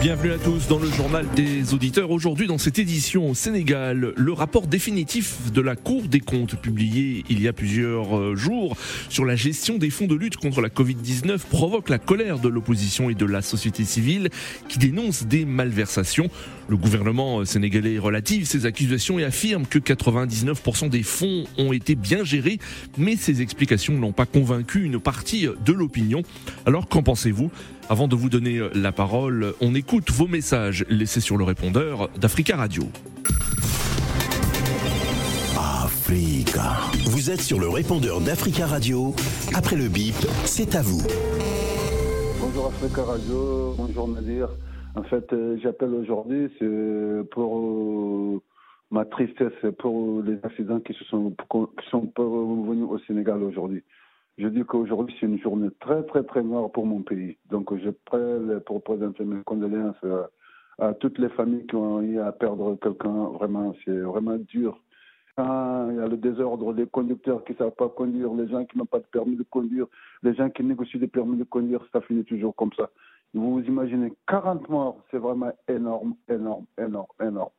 Bienvenue à tous dans le journal des auditeurs. Aujourd'hui, dans cette édition au Sénégal, le rapport définitif de la Cour des comptes publié il y a plusieurs euh, jours sur la gestion des fonds de lutte contre la Covid-19 provoque la colère de l'opposition et de la société civile qui dénonce des malversations. Le gouvernement sénégalais relative ces accusations et affirme que 99% des fonds ont été bien gérés, mais ces explications n'ont pas convaincu une partie de l'opinion. Alors qu'en pensez-vous? Avant de vous donner la parole, on écoute vos messages laissés sur le répondeur d'Africa Radio. Africa. Vous êtes sur le répondeur d'Africa Radio. Après le bip, c'est à vous. Bonjour Africa Radio, bonjour Nadir. En fait, euh, j'appelle aujourd'hui c'est pour euh, ma tristesse pour les accidents qui se sont qui sont venus au Sénégal aujourd'hui. Je dis qu'aujourd'hui c'est une journée très très très noire pour mon pays. Donc je prête pour présenter mes condoléances à, toutes les familles qui ont eu à perdre quelqu'un. Vraiment, c'est vraiment dur. Quand il y a le désordre, les conducteurs qui ne savent pas conduire, les gens qui n'ont pas de permis de conduire, les gens qui négocient des permis de conduire, ça finit toujours comme ça. Vous vous imaginez 40 morts, c'est vraiment énorme, énorme, énorme, énorme.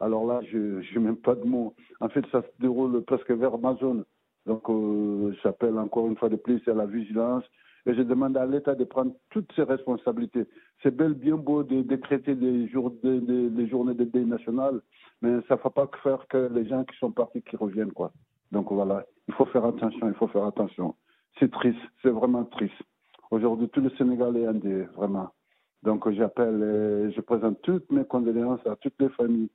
Alors là, je n'ai même pas de mots. En fait, ça se déroule presque vers ma zone. Donc, euh, j'appelle encore une fois de plus à la vigilance et je demande à l'État de prendre toutes ses responsabilités. C'est bel bien beau de décréter des, journées de deuil national, mais ça ne va pas faire que les gens qui sont partis qui reviennent. quoi. Donc voilà, il faut faire attention, il faut faire attention. C'est triste, c'est vraiment triste. Aujourd'hui, tout le Sénégal est indé, vraiment. Donc j'appelle et je présente toutes mes condoléances à toutes les familles,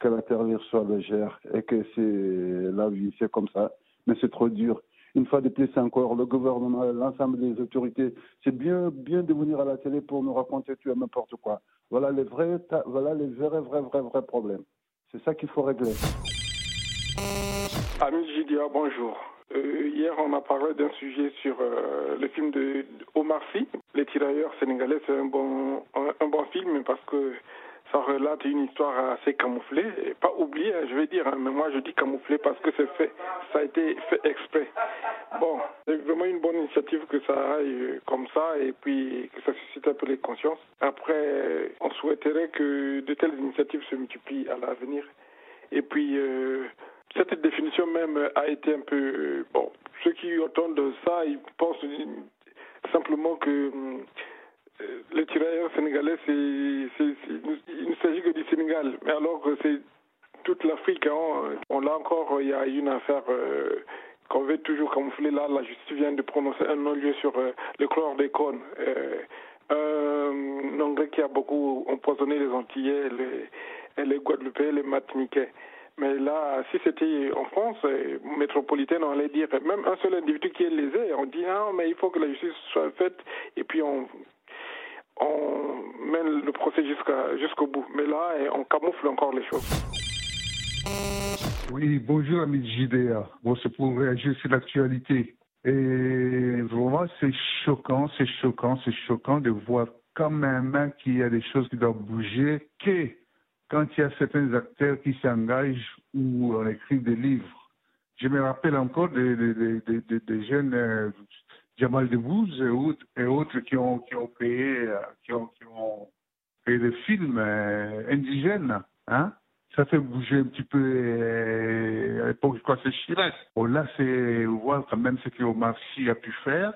que la terre soit légère et que c'est la vie, c'est comme ça. Mais c'est trop dur. Une fois de plus encore, le gouvernement, l'ensemble des autorités, c'est bien, bien de venir à la télé pour nous raconter tout et n'importe quoi. Voilà les vrais, voilà les vrais, vrais, vrais, vrais problèmes. C'est ça qu'il faut régler. Ami Gidia, bonjour. Euh, hier, on a parlé d'un sujet sur euh, le film de Omar Sy, Les tirailleurs sénégalais. C'est un bon, un, un, bon film parce que ça relate une histoire assez camouflée, et pas oubliée, je vais dire, hein, mais moi je dis camouflée parce que c'est fait, ça a été fait exprès. Bon, c'est vraiment une bonne initiative que ça aille comme ça et puis que ça suscite un peu les consciences. Après, on souhaiterait que de telles initiatives se multiplient à l'avenir. Et puis, euh, cette définition même a été un peu... Bon, ceux qui entendent ça, ils pensent simplement que les tirailleurs sénégalais, il ne s'agit que du Sénégal, mais alors que c'est toute l'Afrique. Hein, on l'a encore, il y a une affaire euh, qu'on veut toujours camoufler. Là, la justice vient de prononcer un non-lieu sur euh, le chlordécone. Euh, un Anglais qui a beaucoup empoisonné les Antillais, les, les Guadeloupéens, les Martiniquais. Mais là, si c'était en France métropolitaine, on allait dire même un seul individu qui est lésé, on dit ah mais il faut que la justice soit faite et puis on on mène le procès jusqu'au bout. Mais là, on camoufle encore les choses. Oui, bonjour ami JDA. Bon, c'est pour réagir sur l'actualité. Et vraiment, c'est choquant, c'est choquant, c'est choquant de voir quand même qu'il y a des choses qui doivent bouger, que quand il y a certains acteurs qui s'engagent ou on écrit des livres. Je me rappelle encore des, des, des, des jeunes euh, Jamal Debbouze et autres, et autres qui, ont, qui ont payé, qui ont, qui ont payé des films euh, indigènes. Hein? Ça fait bouger un petit peu, euh, à l'époque, que c'est Chirac. Bon, là, c'est voir quand même ce que Omar Sy a pu faire.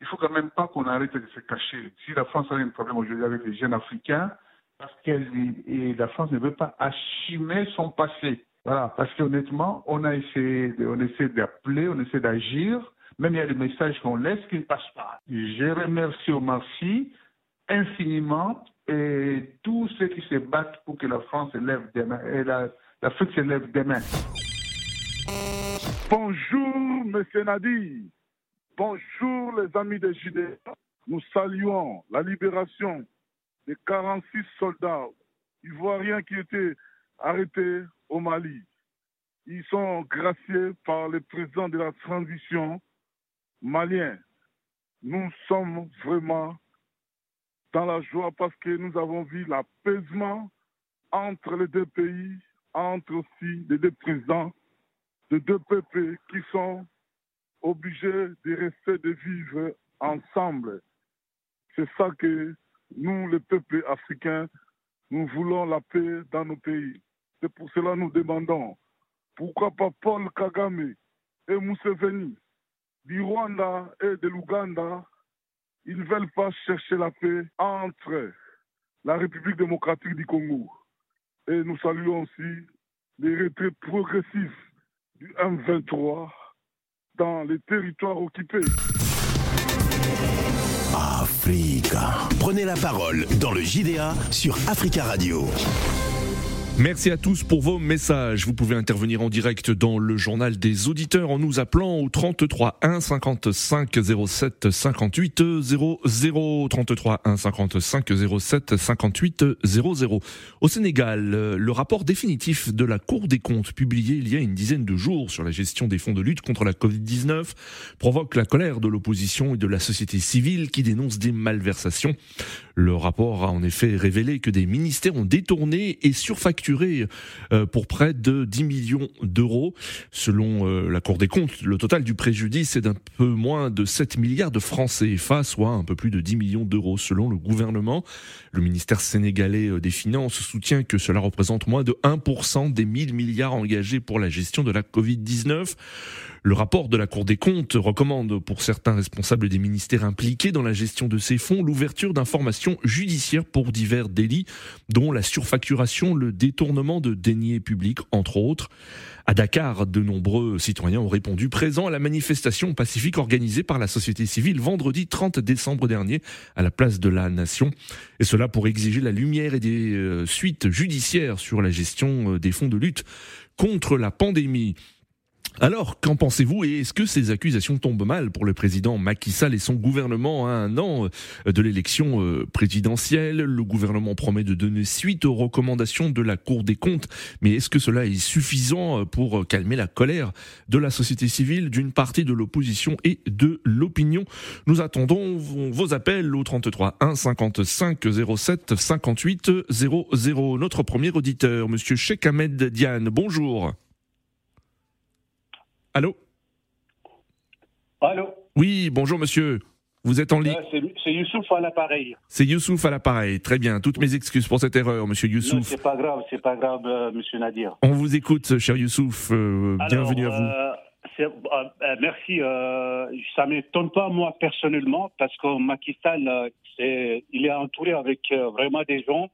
Il faut quand même pas qu'on arrête de se cacher. Si la France a un problème aujourd'hui avec les jeunes africains, parce que la France ne veut pas assumer son passé. Voilà, parce qu'honnêtement, on a essayé, on essaie d'appeler, on essaie d'agir, même il y a des messages qu'on laisse qui ne passent pas. Je remercie Omar Sy infiniment et tous ceux qui se battent pour que la France se lève demain et l'Afrique se lève demain. Bonjour, Monsieur Nadi. Bonjour, les amis des Judée. Nous saluons la libération des 46 soldats ivoiriens qui étaient arrêtés au Mali. Ils sont graciés par le président de la transition malien. Nous sommes vraiment dans la joie parce que nous avons vu l'apaisement entre les deux pays, entre aussi les deux présidents de deux peuples qui sont obligés de rester, de vivre ensemble. C'est ça que nous, le peuple africain, nous voulons la paix dans nos pays. C'est pour cela que nous demandons pourquoi pas Paul Kagame et Museveni? Du Rwanda et de l'Ouganda, ils ne veulent pas chercher la paix entre la République démocratique du Congo. Et nous saluons aussi les retraits progressifs du M23 dans les territoires occupés. Africa. Prenez la parole dans le JDA sur Africa Radio. Merci à tous pour vos messages. Vous pouvez intervenir en direct dans le journal des auditeurs en nous appelant au 33 1 55 07 58 00 33 1 55 07 58 00. Au Sénégal, le rapport définitif de la Cour des comptes publié il y a une dizaine de jours sur la gestion des fonds de lutte contre la Covid-19 provoque la colère de l'opposition et de la société civile qui dénonce des malversations. Le rapport a en effet révélé que des ministères ont détourné et surfacturé euh, pour près de 10 millions d'euros. Selon euh, la Cour des comptes, le total du préjudice est d'un peu moins de 7 milliards de francs CFA, soit un peu plus de 10 millions d'euros selon le gouvernement. Le ministère sénégalais euh, des Finances soutient que cela représente moins de 1% des 1000 milliards engagés pour la gestion de la Covid-19. Le rapport de la Cour des comptes recommande pour certains responsables des ministères impliqués dans la gestion de ces fonds l'ouverture d'informations judiciaires pour divers délits, dont la surfacturation, le détournement de deniers publics, entre autres. À Dakar, de nombreux citoyens ont répondu présents à la manifestation pacifique organisée par la société civile vendredi 30 décembre dernier à la place de la Nation. Et cela pour exiger la lumière et des euh, suites judiciaires sur la gestion euh, des fonds de lutte contre la pandémie. Alors, qu'en pensez-vous et est-ce que ces accusations tombent mal pour le président Macky Sall et son gouvernement à un an euh, de l'élection euh, présidentielle? Le gouvernement promet de donner suite aux recommandations de la Cour des comptes, mais est-ce que cela est suffisant euh, pour calmer la colère de la société civile, d'une partie de l'opposition et de l'opinion? Nous attendons vos appels au 33 1 55 07 58 00. Notre premier auditeur, monsieur Sheikh Ahmed Diane, bonjour. Allô Allô Oui, bonjour monsieur. Vous êtes en ligne C'est Youssouf à l'appareil. C'est Youssouf à l'appareire. Très bien. Toutes mes excuses pour cette erreur, monsieur Youssouf. C'est pas grave, c'est pas grave, euh, monsieur Nadir. On vous écoute, cher Youssouf. Euh, bienvenue à vous. Euh, merci. ça m'étonne pas, moi, personnellement, parce que Macky Sall, il est entouré avec vraiment des gens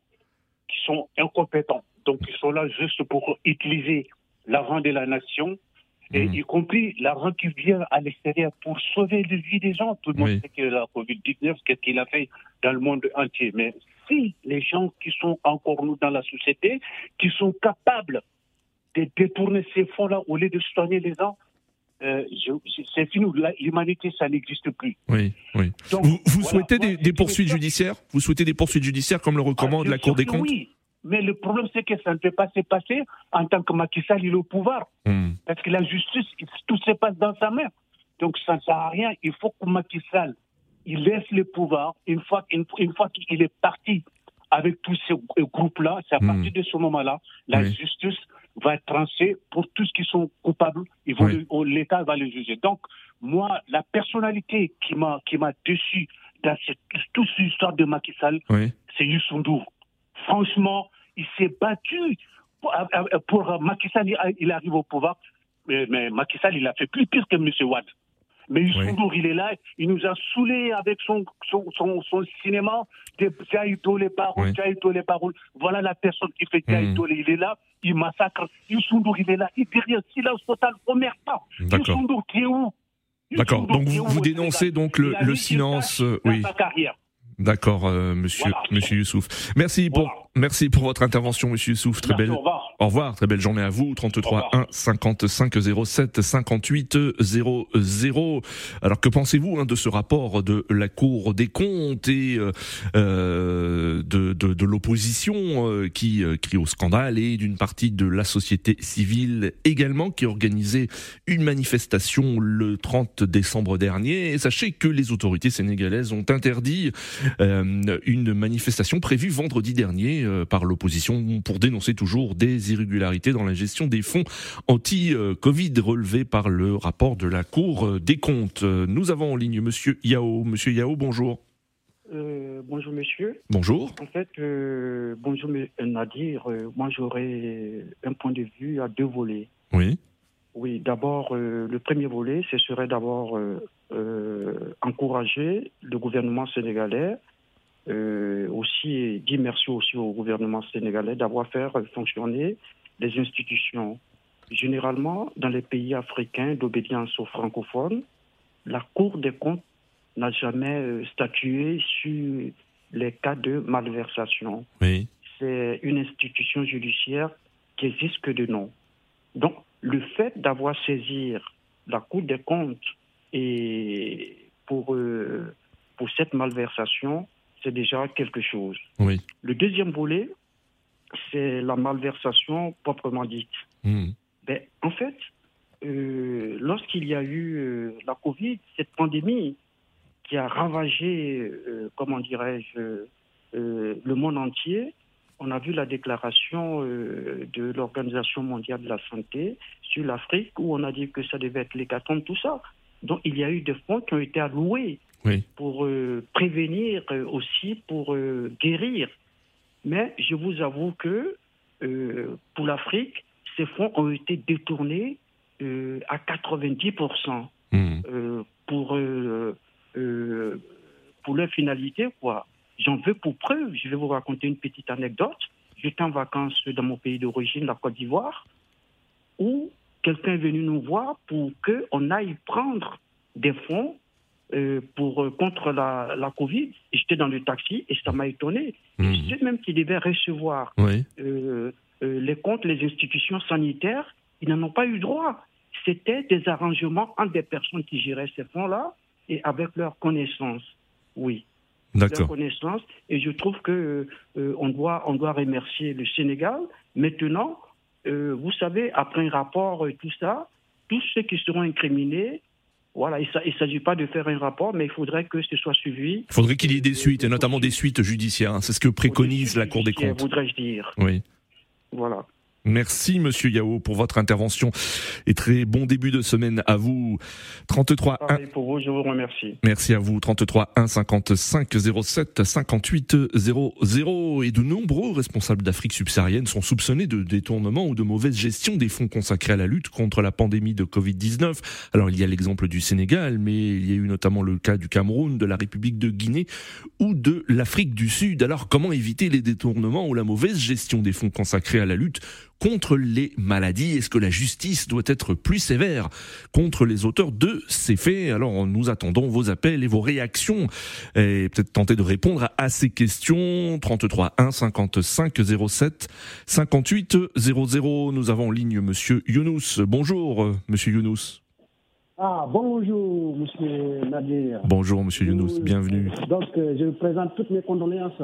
qui sont incompétents. Donc, ils sont là juste pour utiliser l'argent de la nation et mhm. y compris l'argent qui vient à l'extérieur pour sauver les vies des gens. Tout le monde sait que la Covid-19, qu'est-ce qu'il a fait dans le monde entier. Mais si les gens qui sont encore nous dans la société, qui sont capables de détourner ces fonds-là au lieu de soigner les gens, euh, c'est fini. L'humanité, ça n'existe plus. Oui, oui. vous, souhaitez des, poursuites judiciaires? Vous souhaitez des poursuites judiciaires comme le recommande ah, la Cour des comptes? Oui, mais le problème, c'est que ça ne peut pas se passer en tant que Macky Sall, il est au pouvoir. Hmm. Parce que la justice, tout se passe dans sa main. Donc ça ne sert à rien. Il faut que Macky Sall, il laisse le pouvoir. Une fois, une, fois qu'il est parti avec tous ces groupes-là, c'est à hmm. partir de ce moment-là, la justice va être tranchée pour tous ceux qui sont coupables. L'État va les juger. Donc, moi, la personnalité qui m'a déçu dans cette, toute cette histoire de Macky Sall, c'est Youssou Franchement, il s'est battu pour, euh, euh, pour Macky Sall, il arrive au pouvoir. Mais, mais Macky Sall, il a fait plus pire que M. Watt. Mais Youssou il est là, il nous a saoulés avec son, son, son, cinéma, les paroles, les paroles. Voilà la personne qui fait Jaïto, hmm. il est là, il massacre. Youssou il est là, il dit rien, silence total, pas. Youssou Ndour, tu es où? D'accord, donc vous, vous dénoncez donc le, le silence, euh, oui. carrière. D'accord, euh, monsieur, monsieur Youssouf. Merci pour, merci pour votre intervention, monsieur Youssouf. Très belle. Au revoir. Au revoir. Très belle journée à vous. 33 1 55 07 58 00. Alors que pensez-vous hein, de ce rapport de la Cour des comptes et euh, euh de, de, de l'opposition euh, qui euh, crie au scandale et d'une partie de la société civile également qui organisait une manifestation le 30 décembre dernier? Et sachez que les autorités sénégalaises ont interdit une manifestation prévue vendredi dernier par l'opposition pour dénoncer toujours des des irrégularités dans la gestion des fonds anti-Covid relevés par le rapport de la Cour des comptes. Nous avons en ligne Monsieur Yao. Monsieur Yao, bonjour. Euh, bonjour monsieur. Bonjour. En fait, euh, bonjour Nadir. Euh, moi j'aurais un point de vue à deux volets. Oui. Oui, d'abord, le premier volet, ce serait d'abord encourager le gouvernement sénégalais, aussi dire merci aussi au gouvernement sénégalais d'avoir fait fonctionner les institutions. Généralement, dans les pays africains d'obédience aux francophones, la Cour des comptes n'a jamais euh, statué sur les cas de malversation. Oui. C'est une institution judiciaire qui existe que de nom. Donc, le fait d'avoir saisi la Cour des comptes et pour, euh, pour cette malversation, c'est déjà quelque chose. Oui. Le deuxième volet, c'est la malversation proprement dite. Mmh. Ben, en fait, euh, lorsqu'il y a eu la Covid, cette pandémie, qui a ravagé, euh, comment dirais-je, euh, le monde entier. On a vu la déclaration euh, de l'Organisation mondiale de la santé sur l'Afrique où on a dit que ça devait être l'hécatombe, tout ça. Donc il y a eu des fonds qui ont été alloués pour prévenir aussi, pour guérir. Mais je vous avoue que pour l'Afrique, ces fonds ont été détournés à 90% mmh. pour euh, pour leur finalité, quoi. J'en veux pour preuve. Je vais vous raconter une petite anecdote. J'étais en vacances dans mon pays d'origine, la Côte d'Ivoire, où quelqu'un est venu nous voir pour qu'on aille prendre des fonds euh, pour, euh, contre la, la Covid. J'étais dans le taxi et ça m'a étonné. Mmh. Ceux même qui devaient recevoir les comptes, les institutions sanitaires, ils n'en ont pas eu droit. C'était des arrangements entre des personnes qui géraient ces fonds-là et avec leur connaissance. Oui. D'accord. Leur connaissance. Et je trouve que euh, on doit on doit remercier le Sénégal. Maintenant, euh, vous savez, après un rapport et tout ça, tous ceux qui seront incriminés, voilà, il ne s'agit pas de faire un rapport, mais il faudrait que ce soit suivi. Il faudrait qu'il y ait des suites, et notamment des suites judiciaires. Hein. C'est ce que préconise la Cour des comptes. Voudrais-je dire. Oui. Voilà. Merci Monsieur Yao pour votre intervention et très bon début de semaine à vous. 33 1. pour vous, je vous remercie. Merci à vous. 33 1 55 07 58 00 et de nombreux responsables d'Afrique subsaharienne sont soupçonnés de détournement ou de mauvaise gestion des fonds consacrés à la lutte contre la pandémie de Covid-19. Alors il y a l'exemple du Sénégal, mais il y a eu notamment le cas du Cameroun, de la République de Guinée ou de l'Afrique du Sud. Alors comment éviter les détournements ou la mauvaise gestion des fonds consacrés à la lutte contre les maladies Est-ce que la justice doit être plus sévère contre les auteurs de ces faits? Alors nous attendons vos appels et vos réactions et peut-être tenter de répondre à ces questions. 33 1 55 07 58 00. Nous avons en ligne Monsieur Younous. Bonjour Monsieur Younous. Ah, bonjour, monsieur Nadir. Bonjour, monsieur Younous, bienvenue. Donc, euh, je présente toutes mes condoléances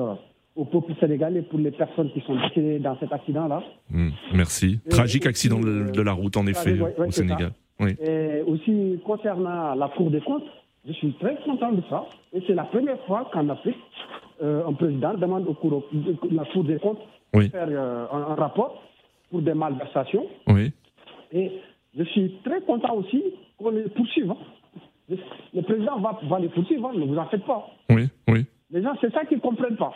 au peuple sénégalais pour les personnes qui sont décédées dans cet accident-là. Hmm, merci. Tragique accident de, la route, en effet, au Sénégal. Oui. Et aussi, concernant la Cour des comptes, je suis très content de ça. Et c'est la première fois qu'en Afrique, euh, un président demande au cour, la Cour des comptes de faire euh, un, rapport pour des malversations. Oui. Et je suis très content aussi qu'on les poursuive. Hein. Le président va, va les poursuivre, hein, ne vous en faites pas. Oui, oui. Les gens, c'est ça qu'ils ne comprennent pas.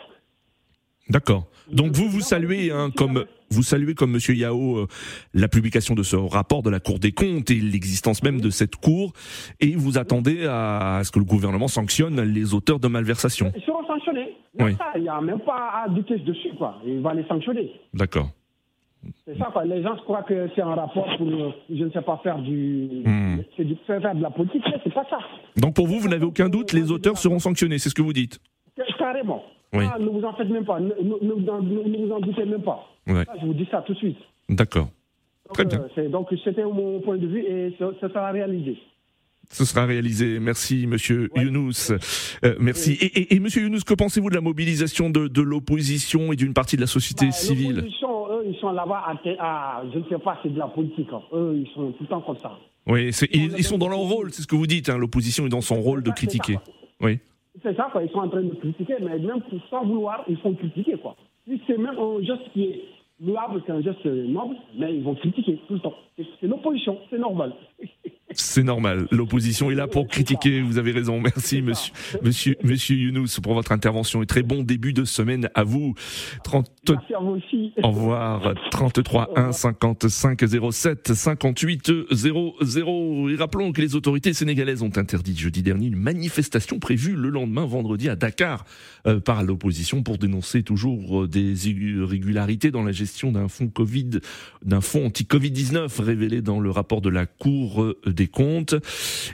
D'accord. Donc vous vous saluez hein, comme vous saluez comme Monsieur Yao euh, la publication de ce rapport de la Cour des comptes et l'existence même de cette cour et vous attendez à, ce que le gouvernement sanctionne les auteurs de malversations. Ils seront sanctionnés. Il n'y a même pas à douter dessus quoi. Il va les sanctionner. D'accord. C'est ça quoi. Les gens croient que c'est un rapport pour je ne sais pas faire du, hmm. du faire de la politique c'est pas ça. Donc pour vous vous n'avez aucun doute les auteurs seront sanctionnés c'est ce que vous dites. Carrément. Ah, ne vous en faites même pas, ne, vous en doutez même pas. je vous dis ça tout de suite. D'accord. Très bien. Euh, donc c'était mon point de vue et ça, sera réalisé. Ce sera réalisé. Merci, Monsieur Younous. Euh, merci. Et, et, Monsieur Younous, que pensez-vous de la mobilisation de, l'opposition et d'une partie de la société bah, civile L'opposition, eux, ils sont là-bas à, je ne sais pas, c'est de la politique. Hein. Eux, ils sont tout le temps comme ça. Oui, ils, sont dans leur rôle, c'est ce que vous dites. Hein. L'opposition est dans son rôle de critiquer. oui. C'est ça, quoi. Ils sont en train de critiquer, mais même sans vouloir, ils font critiquer, quoi. C'est même un geste qui est louable, c'est un geste noble, mais ils vont critiquer tout le temps. C'est l'opposition, c'est normal. C'est normal. L'opposition est là pour critiquer. Vous avez raison. Merci, monsieur, monsieur, monsieur Younous, pour votre intervention et très bon début de semaine à vous. 30... Merci à vous aussi. Au revoir. 33 1 55 07 58 00. Et rappelons que les autorités sénégalaises ont interdit jeudi dernier une manifestation prévue le lendemain vendredi à Dakar euh, par l'opposition pour dénoncer toujours euh, des irrégularités dans la gestion d'un fonds Covid, d'un fonds anti-Covid-19 révélé dans le rapport de la Cour euh, des comptes.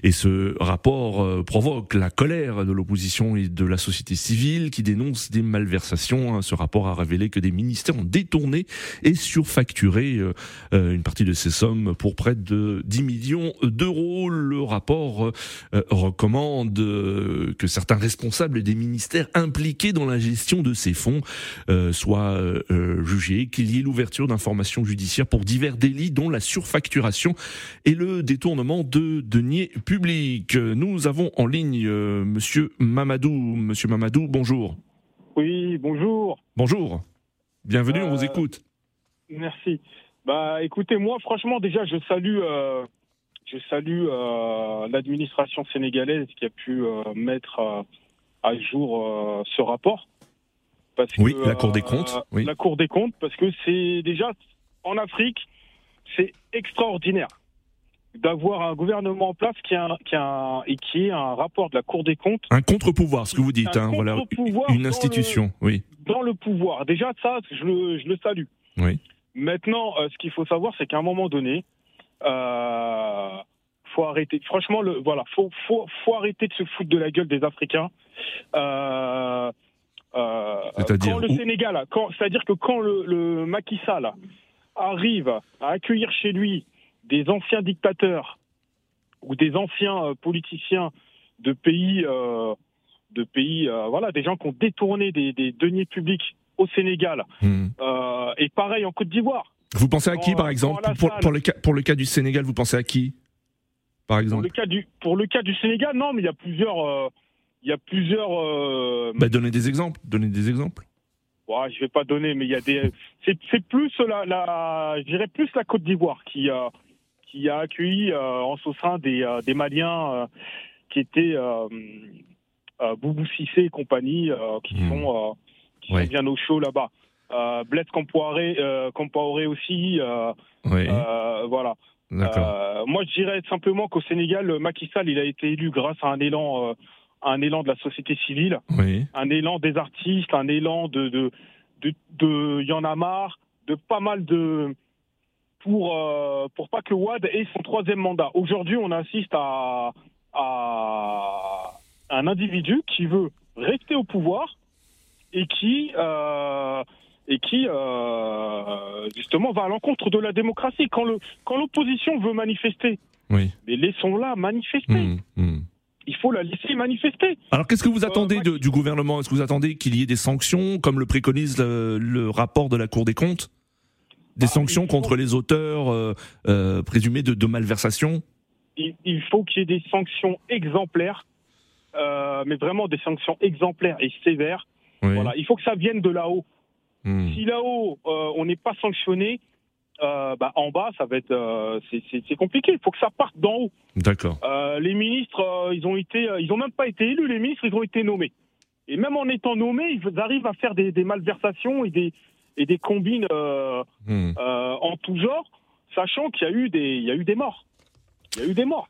Et ce rapport euh, provoque la colère de l'opposition et de la société civile qui dénonce des malversations. Hein. Ce rapport a révélé que des ministères ont détourné et surfacturé euh, euh, une partie de ces sommes pour près de 10 millions d'euros. Le rapport recommande que certains responsables des ministères impliqués dans la gestion de ces fonds soient jugés, qu'il y ait l'ouverture d'informations judiciaires pour divers délits dont la surfacturation et le détournement de deniers publics. Nous avons en ligne euh, Monsieur Mamadou. Monsieur Mamadou, bonjour. Oui, bonjour. Bonjour. Bienvenue, on vous euh, écoute. Merci. Bah, écoutez, moi, franchement, déjà, je salue, euh, je salue l'administration sénégalaise qui a pu mettre à jour ce rapport. Parce oui, la Cour des comptes. Oui. La Cour des comptes, parce que c'est déjà en Afrique, c'est extraordinaire d'avoir un gouvernement en place qui a, qui a et qui est un rapport de la Cour des comptes. Un contre-pouvoir, ce que vous dites, hein, voilà, une institution, oui. Dans le pouvoir. Déjà, ça, je le, je le salue. Oui. Maintenant, euh, ce qu'il faut savoir, c'est qu'à un moment donné, euh, faut arrêter. Franchement, le, voilà, faut, faut, faut arrêter de se foutre de la gueule des Africains. Euh, euh, quand le Sénégal, c'est-à-dire que quand le, le Macky Sall arrive à accueillir chez lui des anciens dictateurs ou des anciens euh, politiciens de pays, euh, de pays, euh, voilà, des gens qui ont détourné des, deniers publics au Sénégal hmm. et pareil en Côte d'Ivoire. Vous pensez à qui, par exemple pour, le cas, pour le cas du Sénégal, vous pensez à qui, par exemple pour le, cas du, pour le cas du Sénégal, non, mais il y a plusieurs. il y a plusieurs. Bah, donnez des exemples. Donnez des exemples. Ouais, je vais pas donner, mais il y a des. C'est plus la, la plus la Côte d'Ivoire qui a qui a accueilli euh, en son sein des, euh, des Maliens euh, qui étaient Boubou Cissé et compagnie, qui hmm. sont, qui sont bien au chaud là-bas. Euh, Blaise Compaoré, aussi. voilà. moi, je dirais simplement qu'au Sénégal, Macky Sall, il a été élu grâce à un élan, un élan de la société civile, un élan des artistes, un élan de, de, de, de, y en a marre, de pas mal de, pour, euh, pour pas que Wad ait son troisième mandat. Aujourd'hui, on assiste à, à un individu qui veut rester au pouvoir et qui, euh, et qui euh, justement va à l'encontre de la démocratie. Quand, le, quand l'opposition veut manifester, oui. mais laissons-la manifester. Mmh, mmh. Il faut la laisser manifester. Alors qu'est-ce que vous attendez du gouvernement? Est-ce que vous attendez qu'il y ait des sanctions, comme le préconise le rapport de la Cour des comptes? Des ah, sanctions contre les auteurs euh, euh, présumés de, de malversation il, faut qu'il y ait des sanctions exemplaires, euh, mais vraiment des sanctions exemplaires et sévères. Voilà, il faut que ça vienne de là-haut. Hmm. Si là-haut on n'est pas sanctionné, bah, en bas, ça va être, c'est compliqué. Il faut que ça parte d'en haut. D'accord. les ministres, ils ont été, ils ont même pas été élus. Les ministres, ils ont été nommés. Et même en étant nommés, ils arrivent à faire des, des malversations et des, et des combines euh, hmm. euh, en tout genre, sachant qu'il y a eu des, il y a eu des morts. Il y a eu des morts.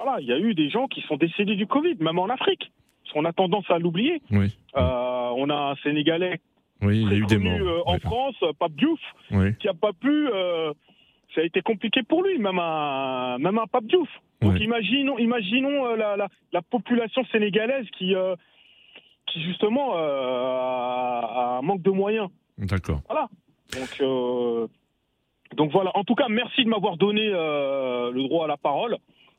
Voilà, il y a eu des gens qui sont décédés du Covid, même en Afrique. On a tendance à l'oublier. Oui. Euh, on a un Sénégalais oui, il y a eu des morts. en France, Pape Diouf, qui a pas pu. ça a été compliqué pour lui, même un, même un Pape Diouf. Donc imaginons, imaginons la, la, la, population sénégalaise qui, qui justement a un manque de moyens. D'accord. Voilà. Donc, euh, donc voilà. En tout cas, merci de m'avoir donné euh, le droit à la parole.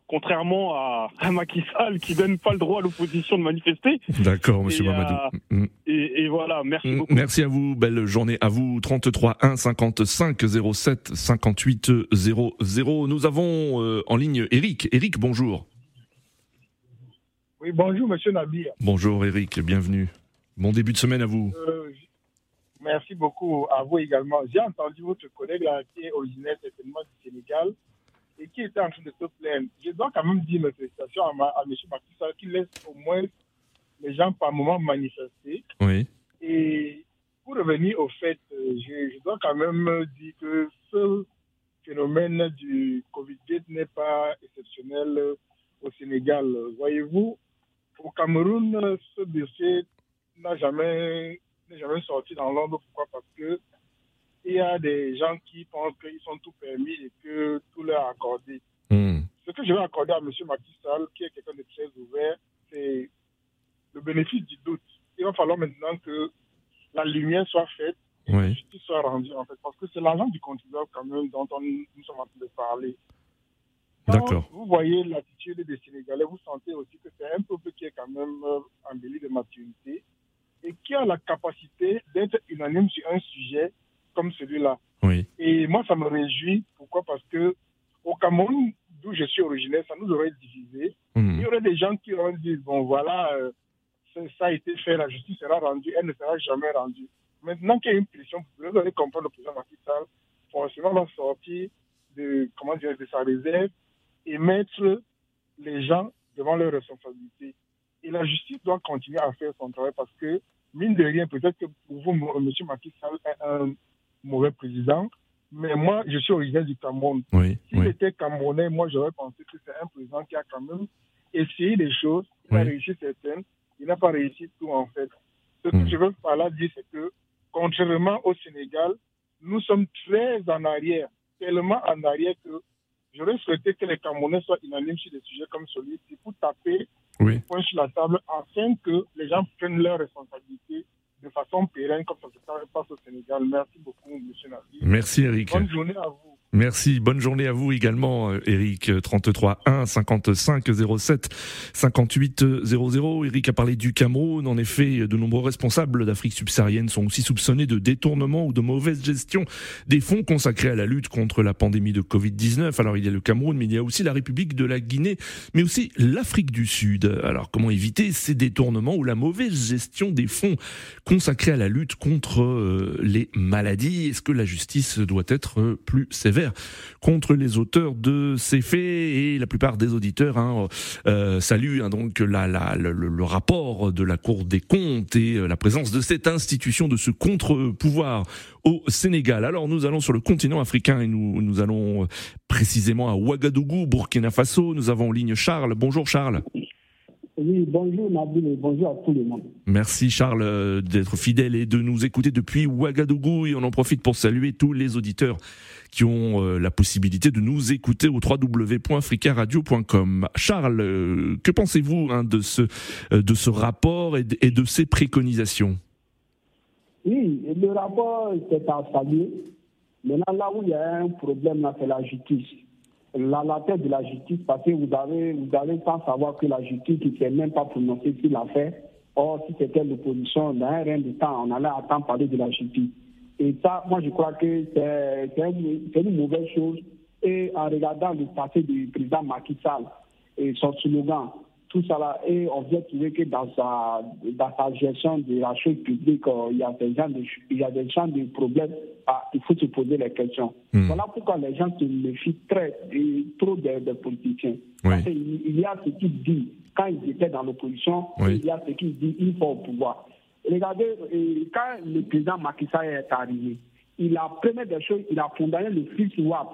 Contrairement à, à Macky Sall qui donne pas le droit à l'opposition de manifester. D'accord, monsieur Mamadou. Mm. et, voilà, merci mm. beaucoup. Merci à vous, belle journée à vous. 33 1 55 07 58 00. Nous avons euh, en ligne Eric. Eric, bonjour. Oui, bonjour, monsieur Nabir. Bonjour, Eric, bienvenue. Bon début de semaine à vous. Merci beaucoup à vous également. J'ai entendu votre collègue là, qui est originaire certainement du Sénégal et qui était en train de se plaindre. Je dois quand même dire mes félicitations à, à M. Macky qui laisse au moins les gens par moment manifester. Oui. Et pour revenir au fait, euh, je, dois quand même dire que ce phénomène du Covid-19 n'est pas exceptionnel au Sénégal. Voyez-vous, au Cameroun, ce dossier n'a jamais, jamais sorti dans l'ombre. Pourquoi? Parce que il y a des gens qui pensent qu'ils sont tout permis et que tout leur est accordé. Hmm. Ce que je vais accorder à M. Macky Sall, qui est quelqu'un de très ouvert, c'est le bénéfice du doute. Il va falloir maintenant que la lumière soit faite et que la justice soit rendue, en fait, parce que c'est l'argent du contribuable quand même dont nous sommes en train de parler. D'accord. Vous voyez l'attitude des Sénégalais, vous sentez aussi que c'est un peuple qui est quand même euh, en délit de maturité et qui a la capacité d'être unanime sur un sujet comme celui-là. Oui. Et moi, ça me réjouit. Pourquoi? Parce que au Cameroun, d'où je suis originaire, ça nous aurait divisé. Mhm. Il y aurait des gens qui auraient dit, bon, voilà, euh, ça a été fait, la justice sera rendue, elle ne sera jamais rendue. Maintenant qu'il y a une pression, vous allez comprendre le président Macky Sall, forcément va sortir de, comment dire, de sa réserve et mettre les gens devant leurs responsabilités. Et la justice doit continuer à faire son travail parce que, mine de rien, peut-être que pour vous, M. Macky Sall est un mauvais président, mais moi, je suis originaire du Cameroun. S'il était camerounais, moi, j'aurais pensé que c'est un président qui a quand même essayé des choses, il a réussi certaines, il n'a pas réussi tout, en fait. Ce que hmm. je veux par là dire, c'est que, contrairement au Sénégal, nous sommes très en arrière, tellement en arrière que j'aurais souhaité que les Camerounais soient unanimes sur des sujets comme celui-ci pour taper oui. point sur la table afin que les gens prennent leurs responsabilités de façon pérenne comme ça se passe au Sénégal. Merci beaucoup, M. Merci, Eric. Bonne journée à vous. Merci, bonne journée à vous également, euh, Eric. 33 1 55 07 58 00. Eric a parlé du Cameroun. En effet, de nombreux responsables d'Afrique subsaharienne sont aussi soupçonnés de détournement ou de mauvaise gestion des fonds consacrés à la lutte contre la pandémie de Covid-19. Alors, il y a le Cameroun, mais il y a aussi la République de la Guinée, mais aussi l'Afrique du Sud. Alors, comment éviter ces détournements ou la mauvaise gestion des fonds consacrés à la lutte contre euh, les maladies Est-ce que la justice doit être plus sévère contre les auteurs de ces faits? Et la plupart des auditeurs hein, euh, saluent hein, donc la, la, le, rapport de la Cour des comptes et euh, la présence de cette institution, de ce contre-pouvoir au Sénégal. Alors nous allons sur le continent africain et nous, nous allons euh, précisément à Ouagadougou, Burkina Faso. Nous avons en ligne Charles. Bonjour Charles. Oui, bonjour Nabil et bonjour à tout le monde. Merci Charles d'être fidèle et de nous écouter depuis Ouagadougou et on en profite pour saluer tous les auditeurs qui ont euh, la possibilité de nous écouter au www.fricaradio.com. Charles, euh, que pensez-vous hein, de, ce, euh, de ce rapport et de, ces préconisations? Oui, le rapport c'est à saluer. Maintenant, là où il y a un problème, c'est la justice. La, la de la justice, parce que vous avez, vous avez pas savoir que la justice ne s'est même pas prononcée sur l'affaire. Or, si c'était l'opposition, dans un rien de temps, on allait attendre parler de la justice. Et ça, moi, je crois que c'est une, mauvaise chose. Et en regardant le passé du président Macky Sall et son slogan, tout ça là, et on vient trouver que dans sa, dans sa gestion de la chose publique, euh, il, y a des gens de, il y a des gens de problèmes. Ah, il faut se poser les questions. Hmm. Voilà pourquoi les gens se méfient très, et trop des, politiciens. Parce qu'il il y a ce qu'ils disent quand ils étaient dans l'opposition, il y a ce qu'ils disent une fois au pouvoir. Regardez, euh, quand le président Macky Sall est arrivé, il a, première des choses, il a condamné le fils WAP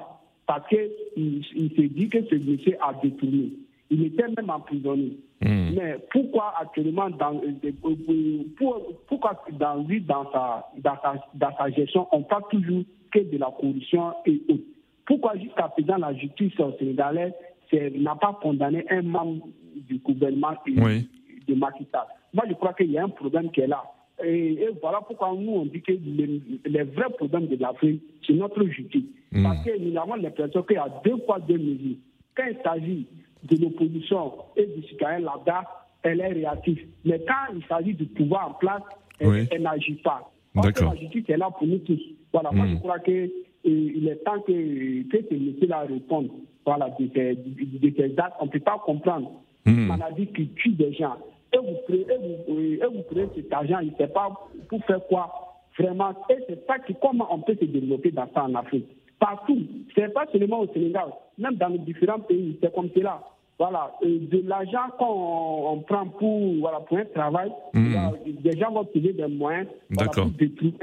parce qu'il il, s'est dit que ce monsieur a détourné. Il était même emprisonné. Hmm. Mais pourquoi actuellement, dans, euh, euh, pourquoi dans lui, dans sa, dans, sa, dans sa gestion, on parle toujours que de la corruption et autres Pourquoi jusqu'à présent la justice sénégalaise n'a pas condamné un membre du gouvernement de Macky moi, je crois qu'il y a un problème qui est là. Et, voilà pourquoi nous, on dit que les, vrais problèmes de l'Afrique, c'est notre justice. Hmm. Parce que nous avons l'impression qu'il y a deux fois deux mesures. Quand il s'agit de l'opposition et du citoyen là-bas, elle est réactive. Mais quand il s'agit du pouvoir en place, elle, n'agit pas. Que la justice est là pour nous tous. Voilà, moi, je hmm. crois qu'il est temps que, que ces messieurs-là répondent voilà, de, ces, de, actes. On ne peut pas comprendre une hmm. maladie qui tue des gens et vous et vous, et vous cet argent, il ne sait pas pour faire quoi Vraiment, et c'est ça qui, comment on peut se développer dans ça en Afrique. Partout, ce n'est pas seulement au Sénégal, même dans les différents pays, c'est comme cela. Voilà, de l'argent qu'on prend pour, voilà, pour un travail, mmh. des gens vont trouver des moyens voilà, pour détruire,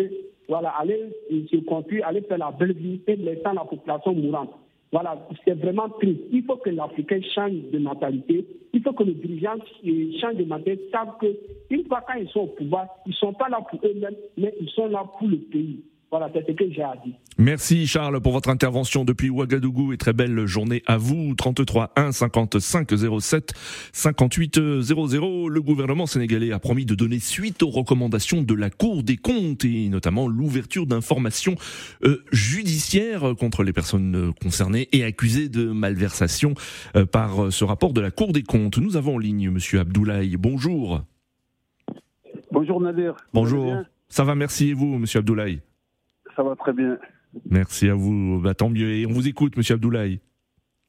voilà, aller se construire, aller faire la belle vie et laisser la population mourante. Voilà, c'est vraiment triste. Il faut que l'Africain change de mentalité. Il faut que les dirigeants changent de mentalité, savent qu'une fois quand ils sont au pouvoir, ils ne sont pas là pour eux-mêmes, mais ils sont là pour le pays. Voilà, c'est ce que j'ai à dire. Merci Charles pour votre intervention depuis Ouagadougou et très belle journée à vous. 33 1 55 07 58 00. Le gouvernement sénégalais a promis de donner suite aux recommandations de la Cour des comptes et notamment l'ouverture d'informations euh, judiciaires contre les personnes concernées et accusées de malversation euh, par ce rapport de la Cour des comptes. Nous avons en ligne Monsieur Abdoulaye. Bonjour. Bonjour Nadir. Bonjour. Ça va, merci et vous, Monsieur Abdoulaye? Ça va très bien. Merci à vous. Bah, tant mieux. Et on vous écoute, Monsieur Abdoulaye.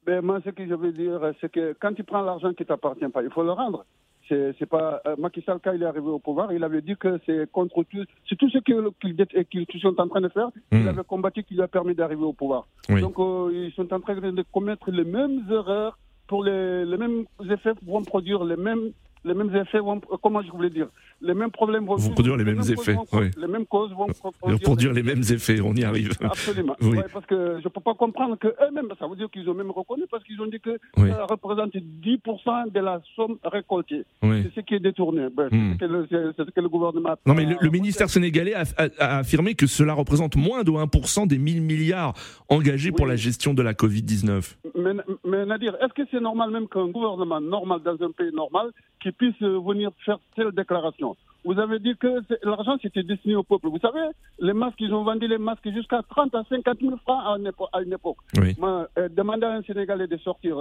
Ben, moi, ce que je veux dire, c'est que quand tu prends l'argent qui ne t'appartient pas, il faut le rendre. C'est pas euh, Macky Sall quand il est arrivé au pouvoir, il avait dit que c'est contre tout, c'est tout ce qu'ils sont en train de faire. Il hmm. avait combattu qui lui a permis d'arriver au pouvoir. Donc euh, ils sont en train de commettre les mêmes erreurs pour les, les mêmes effets vont produire les mêmes les mêmes effets vont, comment je voulais dire, les mêmes problèmes vont, produire les, mêmes, effets, oui. les mêmes causes vont produire, les mêmes effets, on y arrive. Absolument, oui. parce que je ne peux pas comprendre qu'eux-mêmes, ça veut dire qu'ils ont même reconnu, parce qu'ils ont dit que ça représente 10% de la somme récoltée. C'est ce qui est détourné. Ben, hmm. C'est ce, que le gouvernement Non mais le, ministère sénégalais a, affirmé que cela représente moins de 1% des 1000 milliards engagés pour la gestion de la Covid-19. Mais, mais Nadir, est-ce que c'est normal même qu'un gouvernement normal dans un pays normal qui puisse venir faire telle déclaration? Vous avez dit que l'argent c'était destiné au peuple. Vous savez, les masques, ils ont vendu les masques jusqu'à 30 à 50 000 francs à une époque. Moi, euh, demander à un Sénégalais de sortir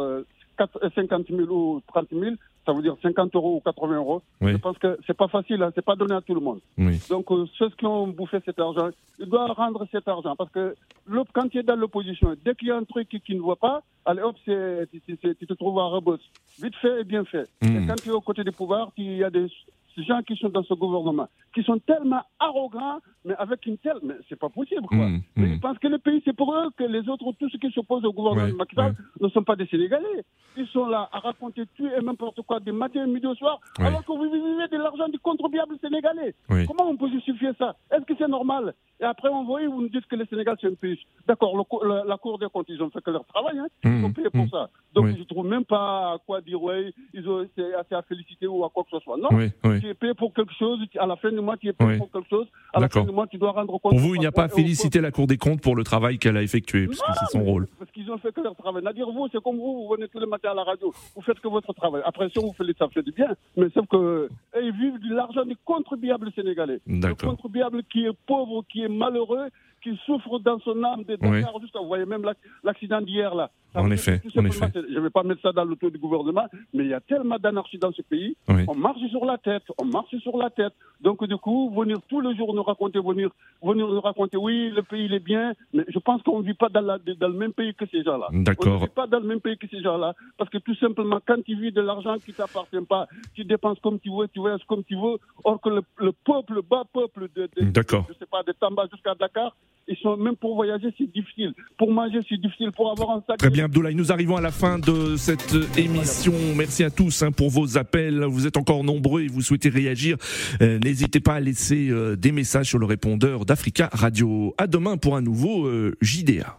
50 euh, 000 ou 30 000, ça veut dire 50 euros ou 80 euros. Je pense que c'est pas facile, hein, c'est pas donné à tout le monde. Donc euh, ceux qui ont bouffé cet argent, ils doivent rendre cet argent parce que quand tu es dans l'opposition, dès qu'il y a un truc qui, ne va pas, allez hop, tu, te trouves à rebosse. Vite fait et bien fait. Et mmh. quand tu es aux côtés du pouvoir, il y a des gens qui sont dans ce gouvernement, qui sont tellement arrogants, mais avec une telle. Mais c'est pas possible, quoi. Mmh, mais mmh. ils pensent que le pays, c'est pour eux que les autres, tous ceux qui s'opposent au gouvernement ne sont pas des Sénégalais. Ils sont là à raconter tout et n'importe quoi des matins, midi au soir, alors que vous vivez de l'argent du contribuable sénégalais. Comment on peut justifier ça? Est-ce que c'est normal? Et après, on voit, vous nous dites que le Sénégal, c'est un pays. D'accord, la, Cour des comptes, ils ont fait que leur travail, hein. ils ont payé pour ça. Donc, je ne trouve même pas à quoi dire, ouais, ils ont assez à féliciter ou à quoi que ce soit. Non, tu es payé pour quelque chose, à la fin du mois, tu es payé pour quelque chose, à la fin du mois, tu dois rendre compte. Pour vous, il n'y a pas à féliciter la Cour des comptes pour le travail qu'elle a effectué, parce que c'est son rôle. Parce qu'ils ont fait que leur travail. C'est-à-dire, vous, c'est comme vous, vous venez tous les matins à la radio, vous faites que votre travail. Après, si vous faites ça fait du bien, mais sauf que ils vivent de l'argent du contribuable sénégalais. Le contribuable qui est pauvre, qui est malheureux, qui souffre dans son âme de Vous voyez même l'accident d'hier là. en effet, en effet. Je ne vais pas mettre ça dans le taux du gouvernement, mais il y a tellement d'anarchie dans ce pays. On marche sur la tête, on marche sur la tête. Donc du coup, venir tous les jours nous raconter, venir, venir nous raconter, oui, le pays il est bien, mais je pense qu'on ne vit pas dans, la, dans, le même pays que ces gens-là. D'accord. On ne vit pas dans le même pays que ces gens-là, parce que tout simplement, quand tu vis de l'argent qui ne t'appartient pas, tu dépenses comme tu veux, tu voyages comme tu veux, or que le, peuple, le bas peuple de, de, de je sais pas, de Tamba jusqu'à Dakar, ils sont, même pour voyager, c'est difficile. Pour manger, c'est difficile. Pour avoir un sac. Très bien, Abdoulaye. Nous arrivons à la fin de cette émission. Merci à tous hein, pour vos appels. Vous êtes encore nombreux et vous souhaitez réagir. Euh, n'hésitez pas à laisser euh, des messages sur le répondeur d'Africa Radio. À demain pour un nouveau euh, JDA.